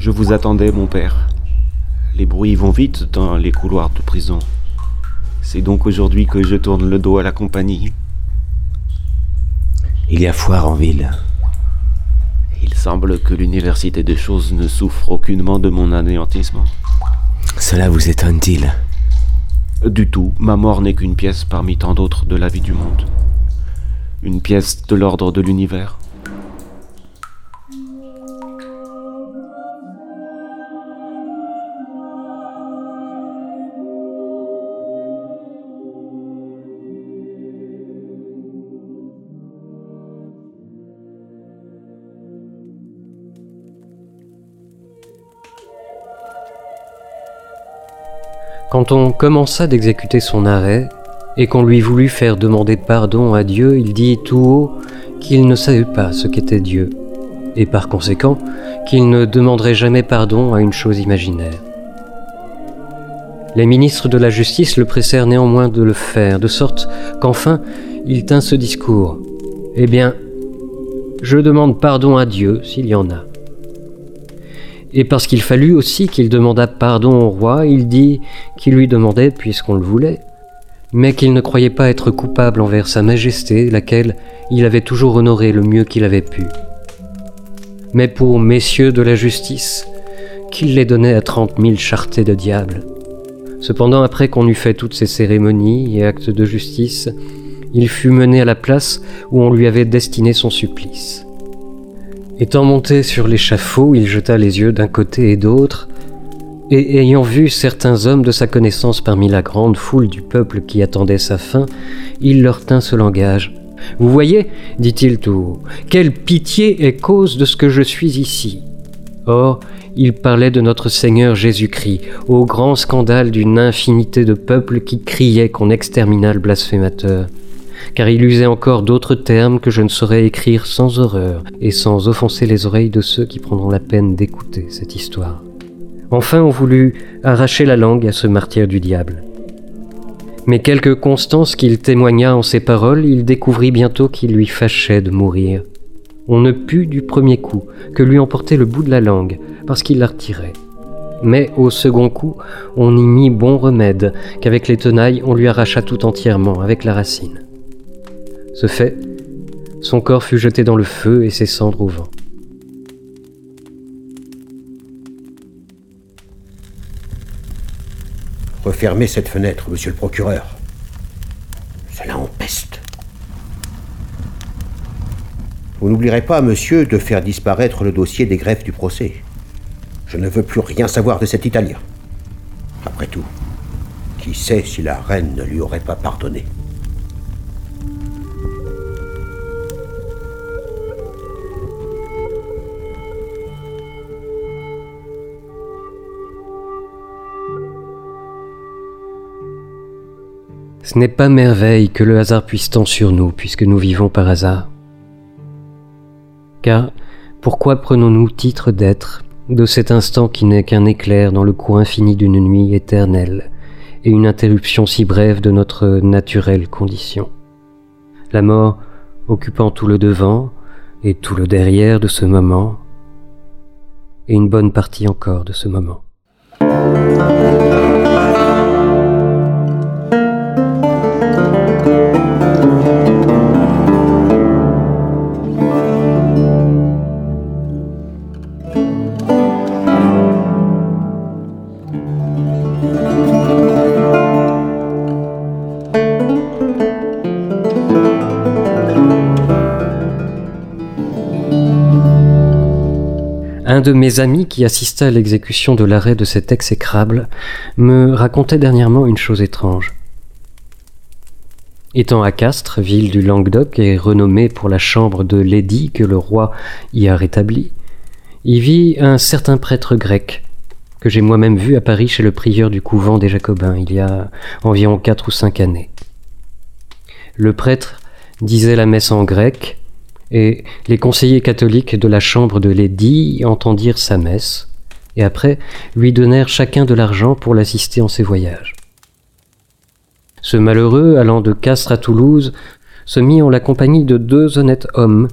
Je vous attendais, mon père. Les bruits vont vite dans les couloirs de prison. C'est donc aujourd'hui que je tourne le dos à la compagnie. Il y a foire en ville. Il semble que l'université des choses ne souffre aucunement de mon anéantissement. Cela vous étonne-t-il? Du tout, ma mort n'est qu'une pièce parmi tant d'autres de la vie du monde. Une pièce de l'ordre de l'univers. Quand on commença d'exécuter son arrêt, et qu'on lui voulut faire demander pardon à Dieu, il dit tout haut qu'il ne savait pas ce qu'était Dieu, et par conséquent qu'il ne demanderait jamais pardon à une chose imaginaire. Les ministres de la justice le pressèrent néanmoins de le faire, de sorte qu'enfin il tint ce discours. Eh bien, je demande pardon à Dieu s'il y en a. Et parce qu'il fallut aussi qu'il demandât pardon au roi, il dit qu'il lui demandait puisqu'on le voulait, mais qu'il ne croyait pas être coupable envers Sa Majesté, laquelle il avait toujours honoré le mieux qu'il avait pu. Mais pour messieurs de la justice, qu'il les donnait à trente mille chartés de diable. Cependant, après qu'on eut fait toutes ces cérémonies et actes de justice, il fut mené à la place où on lui avait destiné son supplice. Étant monté sur l'échafaud, il jeta les yeux d'un côté et d'autre, et ayant vu certains hommes de sa connaissance parmi la grande foule du peuple qui attendait sa fin, il leur tint ce langage. Vous voyez, dit-il tout haut, quelle pitié est cause de ce que je suis ici. Or, il parlait de notre Seigneur Jésus-Christ, au grand scandale d'une infinité de peuples qui criaient qu'on extermina le blasphémateur car il usait encore d'autres termes que je ne saurais écrire sans horreur et sans offenser les oreilles de ceux qui prendront la peine d'écouter cette histoire. Enfin, on voulut arracher la langue à ce martyr du diable. Mais quelque constance qu'il témoigna en ses paroles, il découvrit bientôt qu'il lui fâchait de mourir. On ne put du premier coup que lui emporter le bout de la langue, parce qu'il la retirait. Mais au second coup, on y mit bon remède, qu'avec les tenailles on lui arracha tout entièrement, avec la racine. Ce fait, son corps fut jeté dans le feu et ses cendres au vent. Refermez cette fenêtre, monsieur le procureur. Cela empeste. Vous n'oublierez pas, monsieur, de faire disparaître le dossier des greffes du procès. Je ne veux plus rien savoir de cet Italien. Après tout, qui sait si la reine ne lui aurait pas pardonné? Ce n'est pas merveille que le hasard puisse tant sur nous, puisque nous vivons par hasard. Car pourquoi prenons-nous titre d'être de cet instant qui n'est qu'un éclair dans le cours infini d'une nuit éternelle et une interruption si brève de notre naturelle condition? La mort occupant tout le devant et tout le derrière de ce moment, et une bonne partie encore de ce moment. Un de mes amis qui assista à l'exécution de l'arrêt de cet exécrable me racontait dernièrement une chose étrange. Étant à Castres, ville du Languedoc et renommée pour la chambre de l'édit que le roi y a rétabli, y vit un certain prêtre grec que j'ai moi-même vu à Paris chez le prieur du couvent des Jacobins il y a environ quatre ou cinq années. Le prêtre disait la messe en grec, et les conseillers catholiques de la chambre de l'édit entendirent sa messe, et après lui donnèrent chacun de l'argent pour l'assister en ses voyages. Ce malheureux, allant de Castres à Toulouse, se mit en la compagnie de deux honnêtes hommes,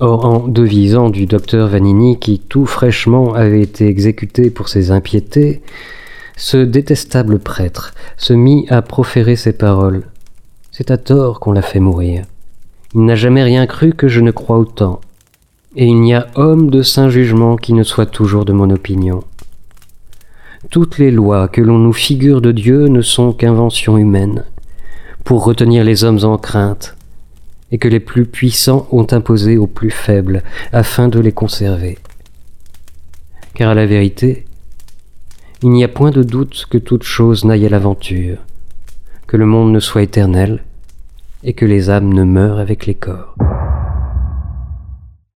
Or, en devisant du docteur Vanini, qui tout fraîchement avait été exécuté pour ses impiétés, ce détestable prêtre se mit à proférer ces paroles. C'est à tort qu'on l'a fait mourir. Il n'a jamais rien cru que je ne crois autant. Et il n'y a homme de saint jugement qui ne soit toujours de mon opinion. Toutes les lois que l'on nous figure de Dieu ne sont qu'inventions humaines, pour retenir les hommes en crainte, et que les plus puissants ont imposées aux plus faibles, afin de les conserver. Car à la vérité, il n'y a point de doute que toute chose n'aille à l'aventure, que le monde ne soit éternel, et que les âmes ne meurent avec les corps.